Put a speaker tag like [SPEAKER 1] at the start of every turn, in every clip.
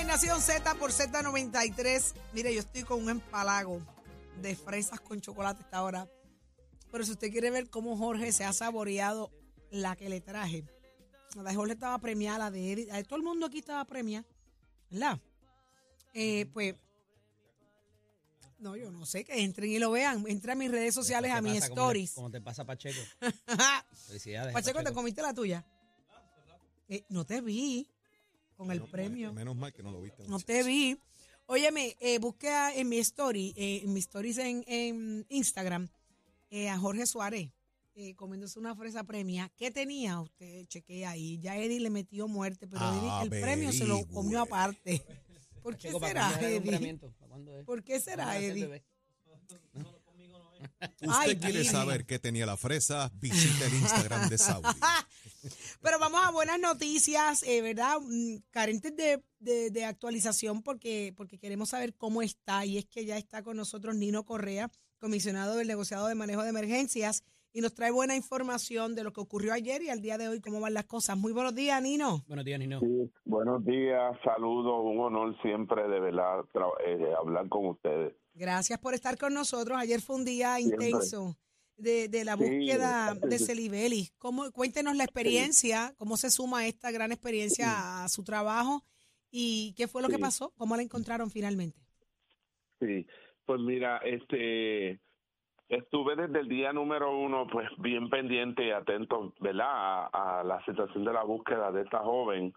[SPEAKER 1] en Nación Z por Z93. Mire, yo estoy con un empalago de fresas con chocolate esta hora. Pero si usted quiere ver cómo Jorge se ha saboreado la que le traje. La de Jorge estaba premiada, la de la de Todo el mundo aquí estaba premiada. ¿Verdad? Eh, pues. No, yo no sé, que entren y lo vean. Entren a mis redes sociales, a
[SPEAKER 2] ¿Qué
[SPEAKER 1] mis
[SPEAKER 2] pasa? ¿Cómo le-
[SPEAKER 1] stories.
[SPEAKER 2] ¿Cómo te pasa, Pacheco? Felicidades.
[SPEAKER 1] Pacheco, ¿te comiste la tuya? Eh, no te vi con el
[SPEAKER 3] mal-
[SPEAKER 1] premio.
[SPEAKER 3] Menos mal que no lo viste.
[SPEAKER 1] No te vi. Óyeme, eh, busqué a- en mi story, eh, en mis stories en, en Instagram, eh, a Jorge Suárez eh, comiéndose una fresa premia. ¿Qué tenía? Usted chequea ahí. Ya Eddie le metió muerte, pero Eddie el premio se lo comió aparte. ¿Por qué
[SPEAKER 2] Pacheco, ¿para
[SPEAKER 1] será, Eddie? ¿Por qué será,
[SPEAKER 2] ¿Cuándo es el
[SPEAKER 1] Eddie?
[SPEAKER 3] Usted
[SPEAKER 1] Ay,
[SPEAKER 3] quiere saber qué tenía la fresa, visite el Instagram de Saudi.
[SPEAKER 1] Pero vamos a buenas noticias, eh, ¿verdad? Mm, Carentes de, de- de actualización porque, porque queremos saber cómo está. Y es que ya está con nosotros Nino Correa, comisionado del negociado de manejo de emergencias, y nos trae buena información de lo que ocurrió ayer y al día de hoy, cómo van las cosas. Muy buenos días, Nino.
[SPEAKER 2] Buenos días, Nino.
[SPEAKER 4] Sí, buenos días, saludos, un honor siempre de verdad tra- eh, hablar con ustedes.
[SPEAKER 1] Gracias por estar con nosotros. Ayer fue un día
[SPEAKER 4] Siempre.
[SPEAKER 1] intenso de, de la
[SPEAKER 4] Sí,
[SPEAKER 1] búsqueda de. Celibelis. ¿Cómo, cuéntenos la experiencia, cómo se suma esta gran experiencia a su trabajo y qué fue lo que pasó, cómo la encontraron finalmente.
[SPEAKER 4] Sí, pues mira, este, estuve desde el día número uno, pues bien pendiente y atento, ¿verdad? A, a la situación de la búsqueda de esta joven.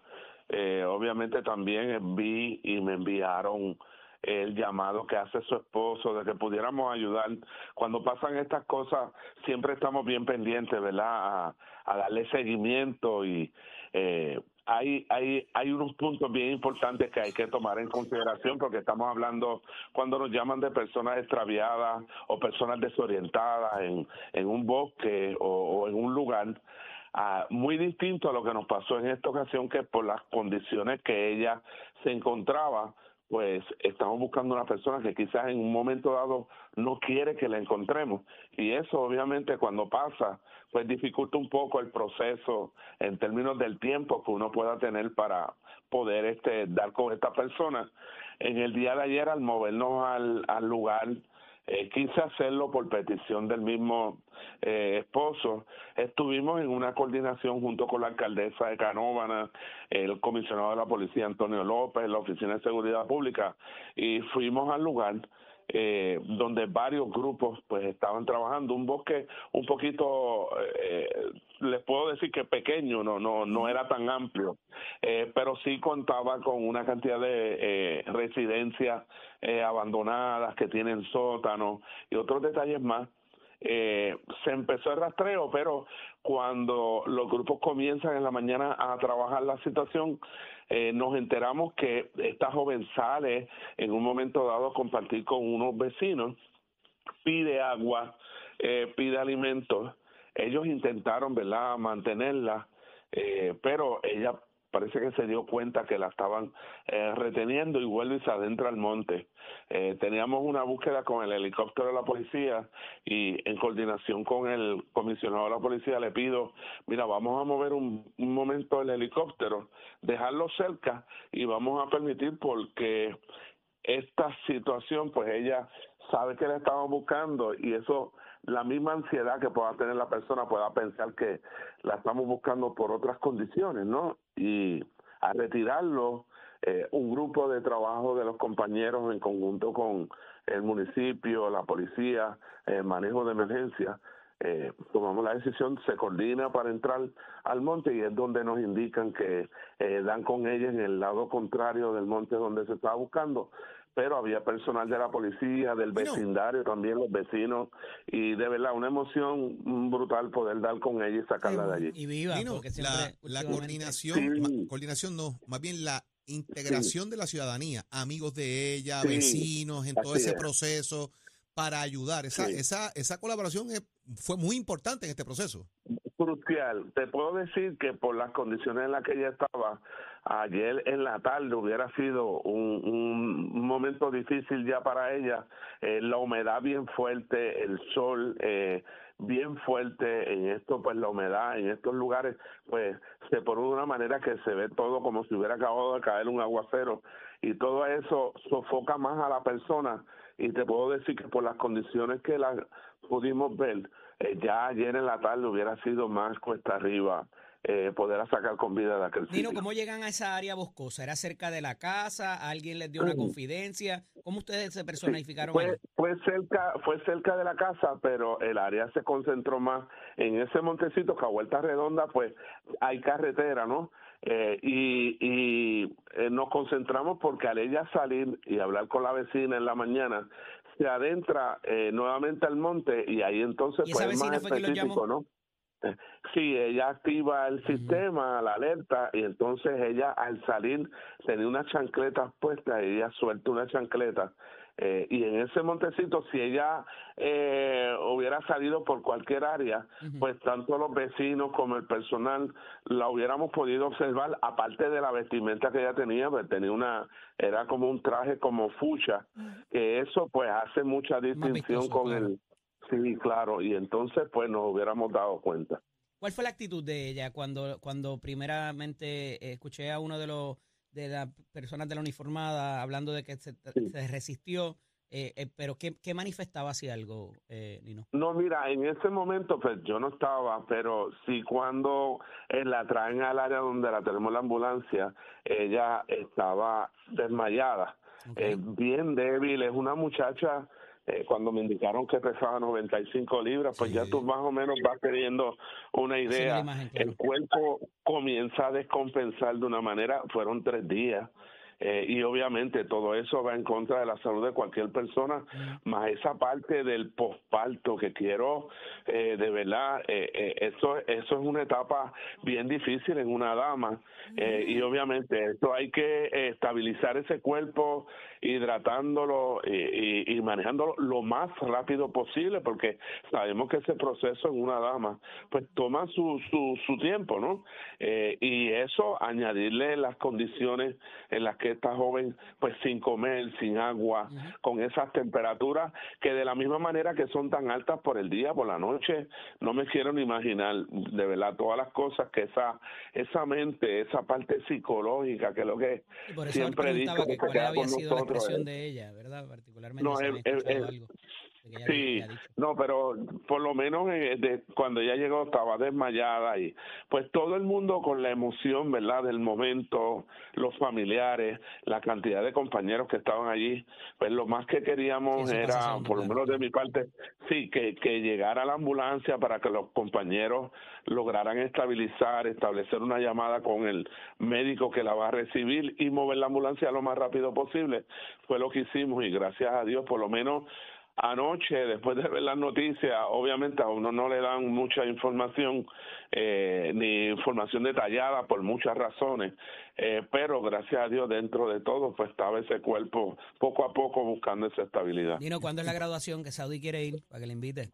[SPEAKER 4] Eh, obviamente también vi y me enviaron el llamado que hace su esposo de que pudiéramos ayudar. Cuando pasan estas cosas, siempre estamos bien pendientes, ¿verdad? A, a darle seguimiento y eh, hay, hay, hay unos puntos bien importantes que hay que tomar en consideración porque estamos hablando cuando nos llaman de personas extraviadas o personas desorientadas en, en un bosque o, en un lugar. ah, muy distinto a lo que nos pasó en esta ocasión, que por las condiciones que ella se encontraba, pues estamos buscando una persona que quizás en un momento dado no quiere que la encontremos. Y eso obviamente cuando pasa, pues dificulta un poco el proceso en términos del tiempo que uno pueda tener para poder este dar con esta persona. En el día de ayer, al movernos al, al lugar, eh, quise hacerlo por petición del mismo eh, esposo. Estuvimos en una coordinación junto con la alcaldesa de Canóvana, el comisionado de la policía Antonio López, la Oficina de Seguridad Pública, y fuimos al lugar eh, donde varios grupos pues estaban trabajando. Un bosque un poquito eh, les puedo decir que pequeño no no no era tan amplio eh, pero sí contaba con una cantidad de eh, residencias eh, abandonadas que tienen sótanos y otros detalles más. Eh, se empezó el rastreo, pero cuando los grupos comienzan en la mañana a trabajar la situación, eh, nos enteramos que esta joven sale en un momento dado a compartir con unos vecinos, pide agua, eh, pide alimentos. Ellos intentaron, ¿verdad?, mantenerla, eh, pero ella parece que se dio cuenta que la estaban eh, reteniendo y vuelve y se adentra al monte. Eh, teníamos una búsqueda con el helicóptero de la policía y en coordinación con el comisionado de la policía le pido, mira, vamos a mover un, un momento el helicóptero, dejarlo cerca y vamos a permitir porque esta situación, pues ella sabe que la estaban buscando y eso, la misma ansiedad que pueda tener la persona pueda pensar que la estamos buscando por otras condiciones, ¿no? Y a retirarlo, eh, un grupo de trabajo de los compañeros en conjunto con el municipio, la policía, el manejo de emergencia, eh, tomamos la decisión, se coordina para entrar al monte y es donde nos indican que eh, dan con ella en el lado contrario del monte donde se estaba buscando, pero había personal de la policía, del vecindario, también los vecinos, y de verdad una emoción brutal poder dar con ella y sacarla de allí.
[SPEAKER 2] Y viva, porque
[SPEAKER 3] la,
[SPEAKER 2] siempre...
[SPEAKER 3] la
[SPEAKER 2] últimamente-
[SPEAKER 3] coordinación,
[SPEAKER 4] Sí.
[SPEAKER 3] ma- coordinación no, más bien la integración de la ciudadanía, amigos de ella,
[SPEAKER 4] Sí,
[SPEAKER 3] vecinos, en todo ese
[SPEAKER 4] es.
[SPEAKER 3] proceso para ayudar. Esa,
[SPEAKER 4] Sí.
[SPEAKER 3] esa, esa colaboración es- fue muy importante en este proceso.
[SPEAKER 4] Crucial. Te puedo decir que por las condiciones en las que ella estaba, ayer en la tarde hubiera sido un, momento difícil ya para ella. Eh, la humedad bien fuerte, el sol, eh, bien fuerte en esto, pues la humedad en estos lugares, pues se pone de una manera que se ve todo como si hubiera acabado de caer un aguacero y todo eso sofoca más a la persona y te puedo decir que por las condiciones que la pudimos ver, eh, ya ayer en la tarde hubiera sido más cuesta arriba eh, poder sacar con vida de aquel
[SPEAKER 2] Dino, ¿cómo llegan a esa área boscosa? ¿Era cerca de la casa? ¿Alguien les dio una confidencia? ¿Cómo ustedes se personificaron?
[SPEAKER 4] fue, fue, cerca, fue cerca de la casa, pero el área se concentró más en ese montecito que a vuelta redonda, pues hay carretera, ¿no? Eh, y, y eh, nos concentramos porque al ella salir y hablar con la vecina en la mañana, se adentra eh, nuevamente al monte y ahí entonces
[SPEAKER 2] pues, es más específico,
[SPEAKER 4] ¿no? Sí, ella activa el sistema, la alerta, y entonces ella al salir tenía unas chancletas puestas y ella suelta una chancleta. Eh, y en ese montecito, si ella eh, hubiera salido por cualquier área, pues tanto los vecinos como el personal la hubiéramos podido observar, aparte de la vestimenta que ella tenía, pues tenía una, era como un traje como fucha, que eso pues hace mucha distinción con el Sí, claro, y entonces pues nos hubiéramos dado cuenta.
[SPEAKER 2] ¿Cuál fue la actitud de ella cuando, cuando primeramente escuché a uno de los de las personas de la uniformada hablando de que se, resistió? Eh, eh, pero ¿qué, ¿qué, manifestaba así algo, eh, Nino?
[SPEAKER 4] No, mira, en ese momento pues yo no estaba, pero sí cuando la traen al área donde la tenemos la ambulancia, ella estaba desmayada, bien débil, es una muchacha eh, cuando me indicaron que pesaba 95 libras, pues ya tú más o menos vas teniendo una idea. El cuerpo comienza a descompensar de una manera, fueron tres días. Eh, y obviamente todo eso va en contra de la salud de cualquier persona, más esa parte del posparto que quiero, eh, de verdad, eh, eso, eso es una etapa bien difícil en una dama y obviamente esto hay que estabilizar ese cuerpo, hidratándolo y, y, manejándolo lo más rápido posible porque sabemos que ese proceso en una dama pues toma su, su, su tiempo, ¿no? y eso añadirle las condiciones en las que esta joven pues sin comer, sin agua, con esas temperaturas que de la misma manera que son tan altas por el día, por la noche, no me quiero ni imaginar de verdad todas las cosas que esa esa mente, esa parte psicológica que es lo que siempre dicho que,
[SPEAKER 2] cuál había sido la expresión de ella, ¿verdad? Particularmente no, algo.
[SPEAKER 4] Sí, no, pero por lo menos eh, de, cuando ella llegó estaba desmayada y pues todo el mundo con la emoción, ¿verdad? Del momento, los familiares, la cantidad de compañeros que estaban allí, pues lo más que queríamos era, por lo menos de mi parte, sí, que, que llegara la ambulancia para que los compañeros lograran estabilizar, establecer una llamada con el médico que la va a recibir y mover la ambulancia lo más rápido posible. Fue lo que hicimos y gracias a Dios por lo menos Anoche, después de ver las noticias, obviamente a uno no le dan mucha información, eh, ni información detallada por muchas razones, eh, pero gracias a Dios dentro de todo, pues estaba ese cuerpo poco a poco buscando esa estabilidad.
[SPEAKER 2] Dino, ¿cuándo es la graduación que Saudi quiere ir para que le invite?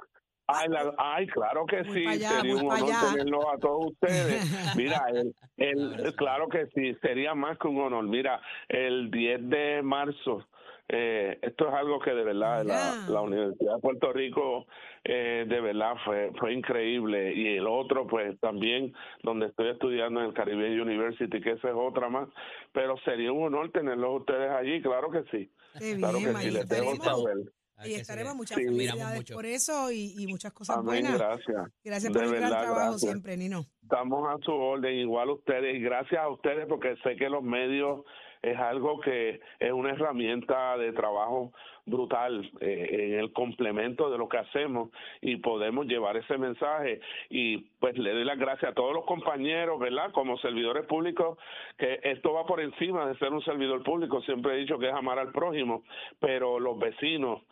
[SPEAKER 4] Ay, claro que sí, sería un honor tenerlo a todos ustedes. Mira, el, el, claro que sí, sería más que un honor. Mira, el 10 de marzo eh, esto es algo que de verdad la, Universidad de Puerto Rico eh, de verdad fue fue increíble. Y el otro pues también donde estoy estudiando en el Caribbean University que esa es otra más. Pero sería un honor tenerlos ustedes allí claro que sí. Claro que sí les debo saber.
[SPEAKER 1] Y estaremos. muchas felicidades por eso y, muchas cosas buenas.
[SPEAKER 4] Gracias.
[SPEAKER 1] Gracias por el gran trabajo siempre, Nino.
[SPEAKER 4] Estamos a su orden, igual ustedes, y gracias a ustedes porque sé que los medios es algo que es una herramienta de trabajo brutal eh, en el complemento de lo que hacemos y podemos llevar ese mensaje y pues le doy las gracias a todos los compañeros, ¿verdad? Como servidores públicos, que esto va por encima de ser un servidor público, siempre he dicho que es amar al prójimo, pero los vecinos,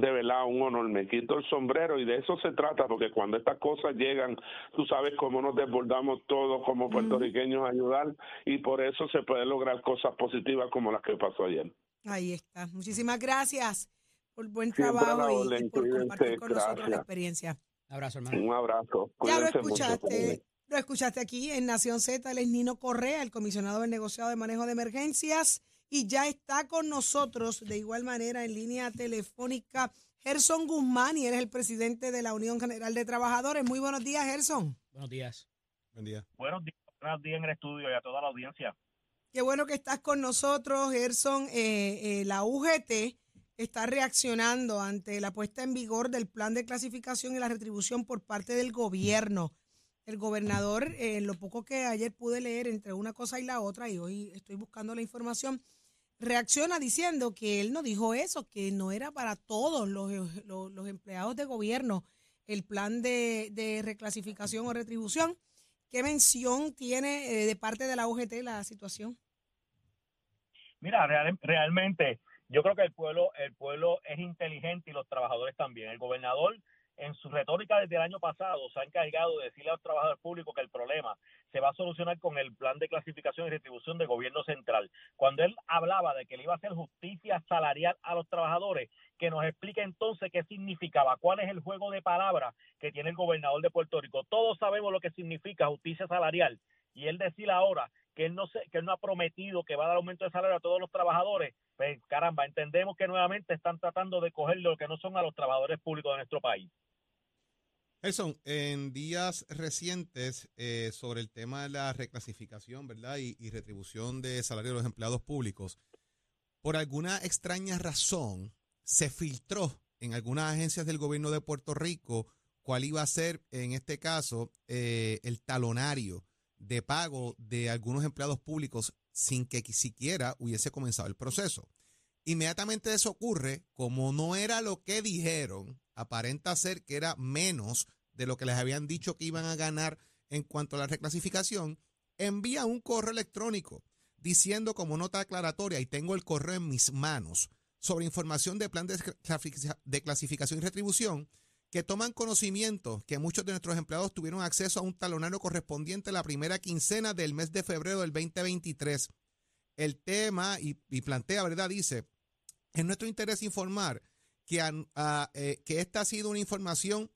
[SPEAKER 4] de verdad un honor, me quito el sombrero y de eso se trata, porque cuando estas cosas llegan, tú sabes cómo nos desbordamos todos como puertorriqueños a ayudar y por eso se pueden lograr cosas positivas como las que pasó ayer.
[SPEAKER 1] Ahí está. Muchísimas gracias por buen trabajo y, por compartir con nosotros la experiencia.
[SPEAKER 2] Un abrazo, hermano.
[SPEAKER 4] Un abrazo.
[SPEAKER 1] ya lo escuchaste. Lo escuchaste aquí en Nación Z, él es Nino Correa, el comisionado del negociado de manejo de emergencias y ya está con nosotros de igual manera en línea telefónica Gerson Guzmán y él es el presidente de la Unión General de Trabajadores. Muy buenos días, Gerson.
[SPEAKER 2] Buenos días.
[SPEAKER 3] Buen día.
[SPEAKER 5] Buenos días, buenos días en el estudio y a toda la audiencia.
[SPEAKER 1] Qué bueno que estás con nosotros, Gerson. Eh, eh, la UGT está reaccionando ante la puesta en vigor del plan de clasificación y la retribución por parte del gobierno. El gobernador, en lo poco que ayer pude leer entre una cosa y la otra, y hoy estoy buscando la información, reacciona diciendo que él no dijo eso, que no era para todos los, los, los empleados de gobierno el plan de, de, reclasificación o retribución. ¿Qué mención tiene eh, de parte de la UGT la situación?
[SPEAKER 5] Mira, real, realmente yo creo que el pueblo, el pueblo es inteligente y los trabajadores también. El gobernador en su retórica desde el año pasado se ha encargado de decirle a los trabajadores públicos que el problema se va a solucionar con el plan de clasificación y retribución del gobierno central. Cuando él hablaba de que le iba a hacer justicia salarial a los trabajadores, que nos explique entonces qué significaba, cuál es el juego de palabras que tiene el gobernador de Puerto Rico. Todos sabemos lo que significa justicia salarial y él decir ahora que él no se, que él no ha prometido que va a dar aumento de salario a todos los trabajadores, pues caramba, entendemos que nuevamente están tratando de coger lo que no son a los trabajadores públicos de nuestro país.
[SPEAKER 3] En días recientes eh, sobre el tema de la reclasificación, ¿verdad? Y, y, retribución de salario de los empleados públicos, por alguna extraña razón se filtró en algunas agencias del gobierno de Puerto Rico cuál iba a ser, en este caso, eh, el talonario de pago de algunos empleados públicos sin que siquiera hubiese comenzado el proceso. Inmediatamente eso ocurre, como no era lo que dijeron, aparenta ser que era menos de lo que les habían dicho que iban a ganar en cuanto a la reclasificación, envía un correo electrónico diciendo como nota aclaratoria, y tengo el correo en mis manos, sobre información de plan de, clasificación y retribución, que toman conocimiento que muchos de nuestros empleados tuvieron acceso a un talonario correspondiente a la primera quincena del mes de febrero del 2023. El tema, y, plantea, ¿verdad? Dice, es nuestro interés informar que, a, eh, que esta ha sido una información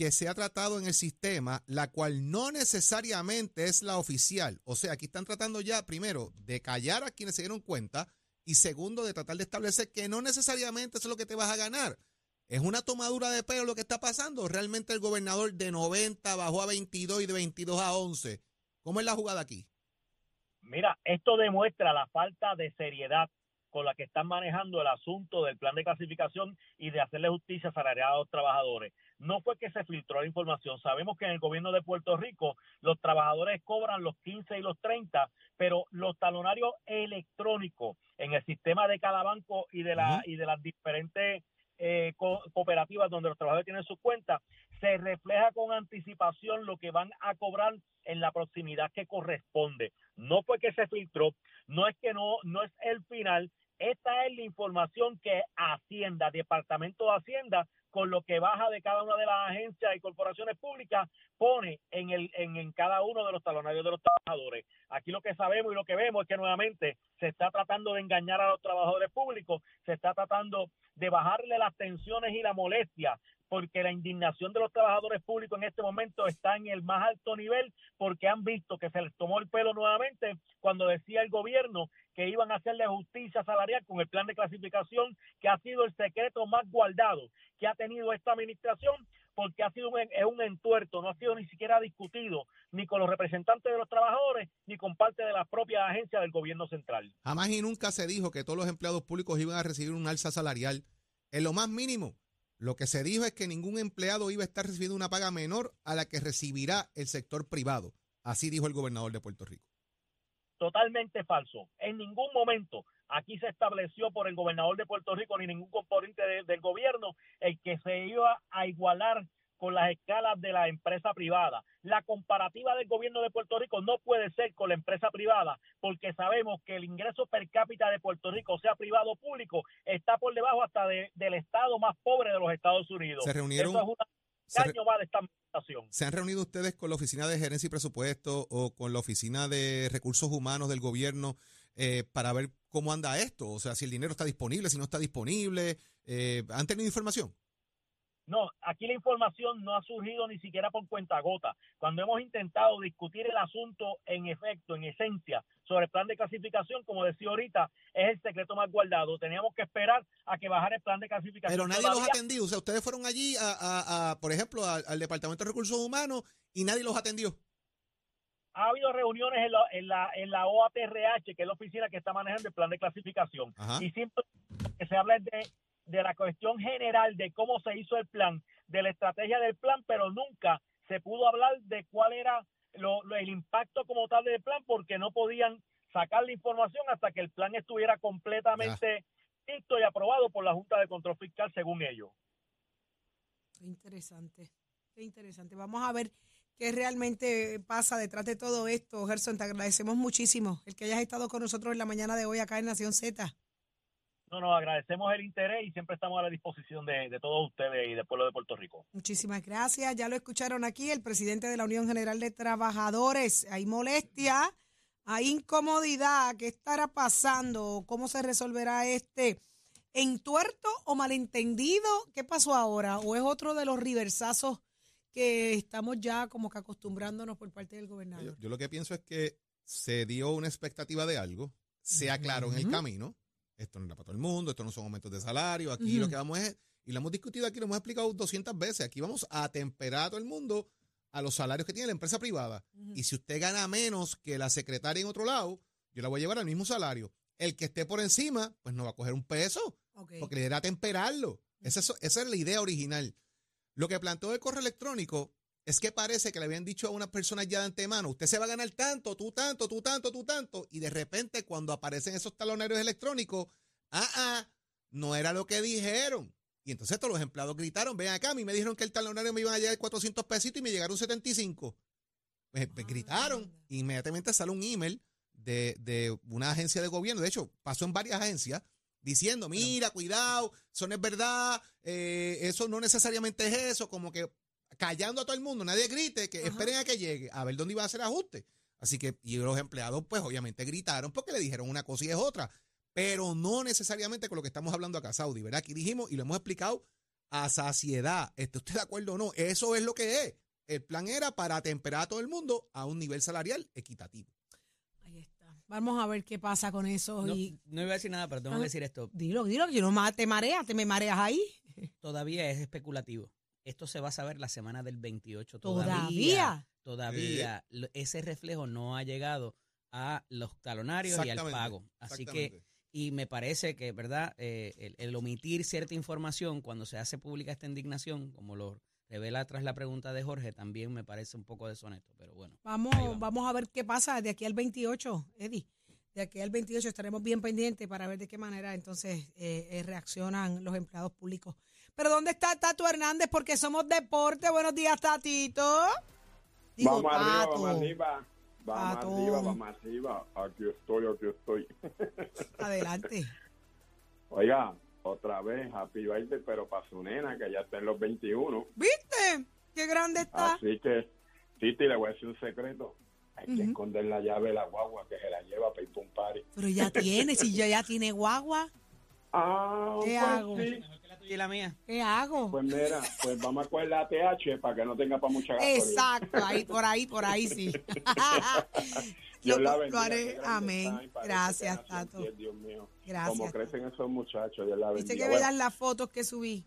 [SPEAKER 3] que se ha tratado en el sistema, la cual no necesariamente es la oficial. O sea, aquí están tratando ya, primero, de callar a quienes se dieron cuenta y segundo, de tratar de establecer que no necesariamente es lo que te vas a ganar. Es una tomadura de pelo lo que está pasando. Realmente el gobernador de 90 bajó a 22 y de 22 a 11. ¿Cómo es la jugada aquí?
[SPEAKER 5] Mira, esto demuestra la falta de seriedad con la que están manejando el asunto del plan de clasificación y de hacerle justicia salarial a los trabajadores. No fue que se filtró la información. Sabemos que en el gobierno de Puerto Rico los trabajadores cobran los 15 y los 30, pero los talonarios electrónicos en el sistema de cada banco y de, la, uh -huh. y de las diferentes eh, co cooperativas donde los trabajadores tienen sus cuentas, se refleja con anticipación lo que van a cobrar en la proximidad que corresponde. No fue que se filtró, no es que no, no es el final, esta es la información que Hacienda, Departamento de Hacienda, con lo que baja de cada una de las agencias y corporaciones públicas, pone en, el, en, en cada uno de los talonarios de los trabajadores. Aquí lo que sabemos y lo que vemos es que nuevamente se está tratando de engañar a los trabajadores públicos, se está tratando de bajarle las tensiones y la molestia porque la indignación de los trabajadores públicos en este momento está en el más alto nivel porque han visto que se les tomó el pelo nuevamente cuando decía el gobierno que iban a hacerle justicia salarial con el plan de clasificación que ha sido el secreto más guardado que ha tenido esta administración porque ha sido un, es un entuerto, no ha sido ni siquiera discutido ni con los representantes de los trabajadores ni con parte de la propia agencia del gobierno central.
[SPEAKER 3] Jamás y nunca se dijo que todos los empleados públicos iban a recibir un alza salarial en lo más mínimo. Lo que se dijo es que ningún empleado iba a estar recibiendo una paga menor a la que recibirá el sector privado. Así dijo el gobernador de Puerto Rico.
[SPEAKER 5] Totalmente falso. En ningún momento aquí se estableció por el gobernador de Puerto Rico ni ningún componente de, del gobierno el que se iba a igualar con las escalas de la empresa privada. La comparativa del gobierno de Puerto Rico no puede ser con la empresa privada, porque sabemos que el ingreso per cápita de Puerto Rico, sea privado o público, está por debajo hasta de, del estado más pobre de los Estados Unidos.
[SPEAKER 3] Se reunieron.
[SPEAKER 5] Eso es una
[SPEAKER 3] se,
[SPEAKER 5] va de esta.
[SPEAKER 3] ¿Se han reunido ustedes con la Oficina de Gerencia y Presupuesto o con la Oficina de Recursos Humanos del gobierno eh, para ver cómo anda esto? O sea, si el dinero está disponible, si no está disponible. Eh, ¿Han tenido información?
[SPEAKER 5] No, aquí la información no ha surgido ni siquiera por cuenta gota. Cuando hemos intentado discutir el asunto en efecto, en esencia, sobre el plan de clasificación, como decía ahorita, es el secreto más guardado. Teníamos que esperar a que bajara el plan de clasificación.
[SPEAKER 3] Pero nadie los atendió. O sea, ustedes fueron allí, a, por ejemplo, al Departamento de Recursos Humanos y nadie los atendió.
[SPEAKER 5] Ha habido reuniones en la, en la, en la OATRH, que es la oficina que está manejando el plan de clasificación. Y siempre que se habla de, de la cuestión general de cómo se hizo el plan, de la estrategia del plan, pero nunca se pudo hablar de cuál era el impacto como tal del plan porque no podían sacar la información hasta que el plan estuviera completamente listo y aprobado por la Junta de Control Fiscal según ellos.
[SPEAKER 1] Qué interesante, qué interesante. Vamos a ver qué realmente pasa detrás de todo esto. Gerson, te agradecemos muchísimo el que hayas estado con nosotros en la mañana de hoy acá en Nación Z.
[SPEAKER 5] No, nos agradecemos el interés y siempre estamos a la disposición de, todos ustedes y del pueblo de Puerto Rico.
[SPEAKER 1] Muchísimas gracias. Ya lo escucharon aquí, el presidente de la Unión General de Trabajadores. Hay molestia, hay incomodidad. ¿Qué estará pasando? ¿Cómo se resolverá este entuerto o malentendido? ¿Qué pasó ahora? ¿O es otro de los riversazos que estamos ya como que acostumbrándonos por parte del gobernador?
[SPEAKER 3] Yo, lo que pienso es que se dio una expectativa de algo, se aclaró en el camino esto no era para todo el mundo, esto no son aumentos de salario, aquí lo que vamos es, y lo hemos discutido aquí, lo hemos explicado 200 veces, aquí vamos a atemperar a todo el mundo a los salarios que tiene la empresa privada. Y si usted gana menos que la secretaria en otro lado, yo la voy a llevar al mismo salario. El que esté por encima, pues no va a coger un peso, porque le a temperarlo. esa, esa es la idea original. Lo que planteó el correo electrónico es que parece que le habían dicho a unas personas ya de antemano, usted se va a ganar tanto, tú tanto, tú tanto, tú tanto, y de repente cuando aparecen esos talonarios electrónicos, ah, ah, no era lo que dijeron. Y entonces todos los empleados gritaron, ven acá, a mí me dijeron que el talonario me iban a llegar 400 pesitos y me llegaron 75. Pues, pues ah, gritaron, inmediatamente sale un email de, de, una agencia de gobierno, de hecho pasó en varias agencias, diciendo, mira, cuidado, eso no es verdad, eh, eso no necesariamente es eso, como que callando a todo el mundo, nadie grite, que esperen a que llegue, a ver dónde iba a hacer ajuste. Así que, y los empleados, pues obviamente gritaron porque le dijeron una cosa y es otra, pero no necesariamente con lo que estamos hablando acá, Saudi, ¿verdad? Aquí dijimos y lo hemos explicado a saciedad. ¿Está usted de acuerdo o no? Eso es lo que es. El plan era para temperar a todo el mundo a un nivel salarial equitativo.
[SPEAKER 1] Vamos a ver qué pasa con eso.
[SPEAKER 2] No,
[SPEAKER 1] y...
[SPEAKER 2] no iba a decir nada, pero tengo que decir esto.
[SPEAKER 1] Dilo, dilo, que no te mareas, te me mareas ahí.
[SPEAKER 2] Todavía es especulativo. Esto se va a saber la semana del 28. Todavía. Todavía, ese reflejo no ha llegado a los talonarios y al pago. Así que, y me parece que, ¿verdad? Eh, el, omitir cierta información cuando se hace pública esta indignación, como lo revela tras la pregunta de Jorge, también me parece un poco deshonesto, pero bueno.
[SPEAKER 1] Vamos, vamos. a ver qué pasa de aquí al 28, Eddie. De aquí al 28 estaremos bien pendientes para ver de qué manera entonces eh, eh, reaccionan los empleados públicos pero ¿dónde está Tato Hernández? Porque somos deporte. Buenos días, Tatito.
[SPEAKER 6] vamos arriba, vamos arriba. Vamos arriba, vamos arriba. Aquí estoy, aquí estoy.
[SPEAKER 1] Adelante.
[SPEAKER 6] Oiga, otra vez, Happy Birthday, pero para su nena, que ya está en los 21.
[SPEAKER 1] ¿Viste? Qué grande está.
[SPEAKER 6] Así que, Titi, le voy a decir un secreto. Hay que esconder la llave de la guagua que se la lleva para ir para un party.
[SPEAKER 1] Pero ya tiene, si ya, ya tiene guagua.
[SPEAKER 6] Ah, ¿Qué pues hago? Sí
[SPEAKER 2] y la mía.
[SPEAKER 1] ¿Qué hago?
[SPEAKER 6] Pues mira, pues vamos a coger la TH para que no tenga para mucha gasolina.
[SPEAKER 1] Exacto, ahí, por ahí, por ahí sí. Yo lo, lo haré. Amén. Gracias, Tato.
[SPEAKER 6] Dios mío. Gracias. Como crecen esos muchachos, Dios la bendiga.
[SPEAKER 1] ¿Viste que vean las fotos que subí?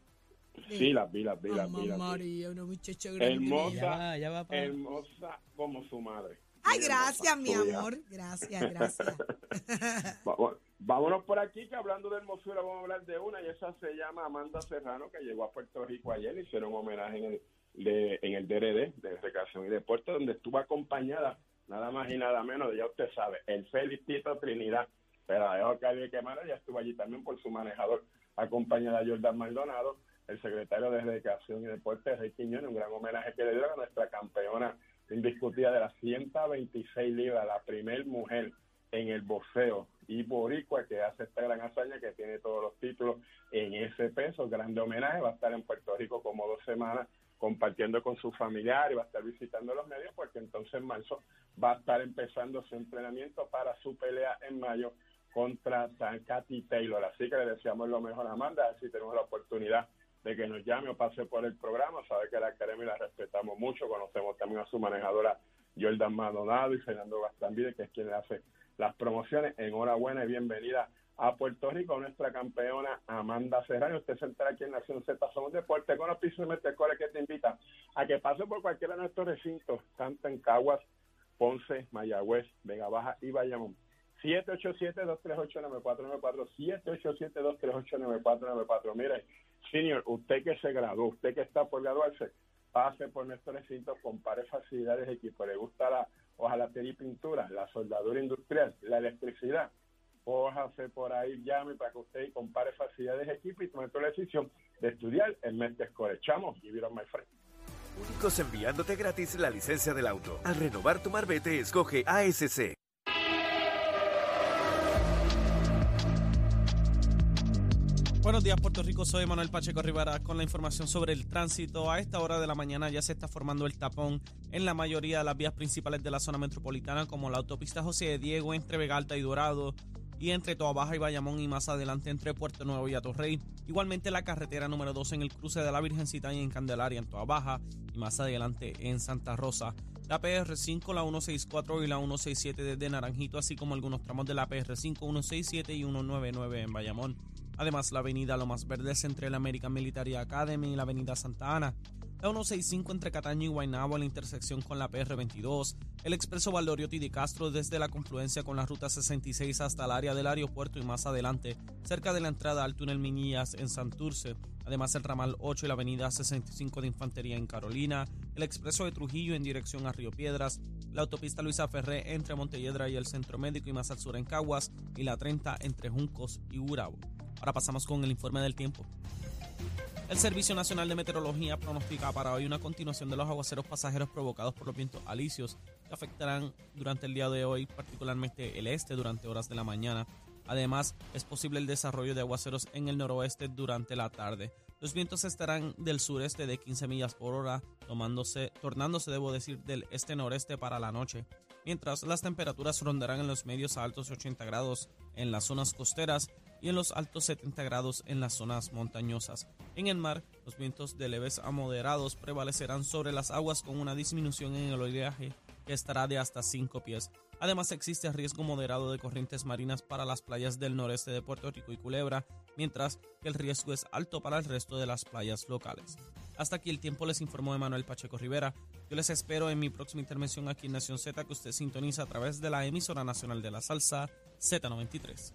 [SPEAKER 6] Sí, las vi, las vi, las vi.
[SPEAKER 1] María, una muchacha grande.
[SPEAKER 6] Hermosa, ya va, hermosa como su madre.
[SPEAKER 1] Ay, gracias, mi amor. Gracias, gracias.
[SPEAKER 6] Vámonos por aquí, que hablando de hermosura, vamos a hablar de una, y esa se llama Amanda Serrano, que llegó a Puerto Rico ayer, hicieron un homenaje en el, de, en el DRD, de Recreación y Deporte, donde estuvo acompañada, nada más y nada menos, ya usted sabe, el Felicito Trinidad, pero dejo que Quemara, ya estuvo allí también por su manejador, acompañada de Jordan Maldonado, el secretario de Recreación y Deporte, Rey Quiñones, un gran homenaje que le dio a nuestra campeona indiscutida de las 126 libras, la primer mujer en el boxeo y boricua que hace esta gran hazaña que tiene todos los títulos en ese peso, grande homenaje, va a estar en Puerto Rico como dos semanas compartiendo con su familiar y va a estar visitando los medios porque entonces en marzo va a estar empezando su entrenamiento para su pelea en mayo contra San Katy Taylor. Así que le deseamos lo mejor a Amanda, a si tenemos la oportunidad de que nos llame o pase por el programa. Sabe que la academia la respetamos mucho, conocemos también a su manejadora Jordan Maldonado y Fernando Gastambide, que es quien le hace las promociones. Enhorabuena y bienvenida a Puerto Rico, nuestra campeona Amanda Serrano. Usted se entera aquí en Nación Z, somos deporte con los pisos de que te invita a que pase por cualquiera de nuestros recintos, tanto en Caguas, Ponce, Mayagüez, Vega Baja y Bayamón. 787-238-9494, 787-238-9494. Mire, senior, usted que se graduó, usted que está por graduarse, pase por nuestro recinto, compare facilidades de equipo, le gusta la hojalatería y pintura, la soldadura industrial, la electricidad, cójase por ahí, llame para que usted compare facilidades de equipo y tome la decisión de estudiar el mes de escorechamos y vieron my friend.
[SPEAKER 7] Únicos enviándote gratis la licencia del auto. Al renovar tu marbete, escoge ASC.
[SPEAKER 2] Buenos días, Puerto Rico. Soy Manuel Pacheco Rivera con la información sobre el tránsito. A esta hora de la mañana ya se está formando el tapón en la mayoría de las vías principales de la zona metropolitana, como la autopista José de Diego entre Vegalta y Dorado y entre Toa Baja y Bayamón y más adelante entre Puerto Nuevo y Atorrey. Igualmente la carretera número 2 en el cruce de la Virgencita y en Candelaria en Toa Baja y más adelante en Santa Rosa. La PR5, la 164 y la 167 desde Naranjito, así como algunos tramos de la PR5, 167 y 199 en Bayamón. Además, la avenida Lomas Verdes entre la American Military Academy y la avenida Santa Ana. La 165 entre Cataño y Guaynabo en la intersección con la PR22. El expreso Valdoriotti de Castro desde la confluencia con la ruta 66 hasta el área del aeropuerto y más adelante, cerca de la entrada al túnel Minillas en Santurce. Además, el ramal 8 y la avenida 65 de Infantería en Carolina. El expreso de Trujillo en dirección a Río Piedras. La autopista Luisa Ferré entre Montelledra y el Centro Médico y más al sur en Caguas. Y la 30 entre Juncos y Gurabo. Ahora pasamos con el informe del tiempo. El Servicio Nacional de Meteorología pronostica para hoy una continuación de los aguaceros pasajeros provocados por los vientos alisios que afectarán durante el día de hoy, particularmente el este durante horas de la mañana. Además, es posible el desarrollo de aguaceros en el noroeste durante la tarde. Los vientos estarán del sureste de 15 millas por hora, tornándose, debo decir, del este-noreste para la noche, mientras las temperaturas rondarán en los medios a altos 80 grados en las zonas costeras y en los altos 70 grados en las zonas montañosas. En el mar, los vientos de leves a moderados prevalecerán sobre las aguas con una disminución en el oleaje que estará de hasta 5 pies. Además existe riesgo moderado de corrientes marinas para las playas del noreste de Puerto Rico y Culebra, mientras que el riesgo es alto para el resto de las playas locales. Hasta aquí el tiempo les informó Emanuel Pacheco Rivera. Yo les espero en mi próxima intervención aquí en Nación Z que usted sintoniza a través de la emisora nacional de la salsa Z93.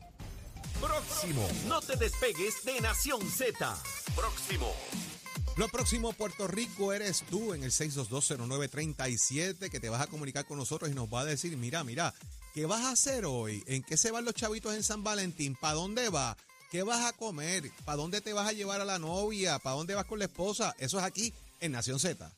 [SPEAKER 7] Próximo. No te despegues de Nación Z. Próximo.
[SPEAKER 3] Lo próximo, Puerto Rico, eres tú en el 6220937 que te vas a comunicar con nosotros y nos va a decir, mira, mira, ¿qué vas a hacer hoy? ¿En qué se van los chavitos en San Valentín? ¿Para dónde va? ¿Qué vas a comer? ¿Para dónde te vas a llevar a la novia? ¿Para dónde vas con la esposa? Eso es aquí en Nación Z.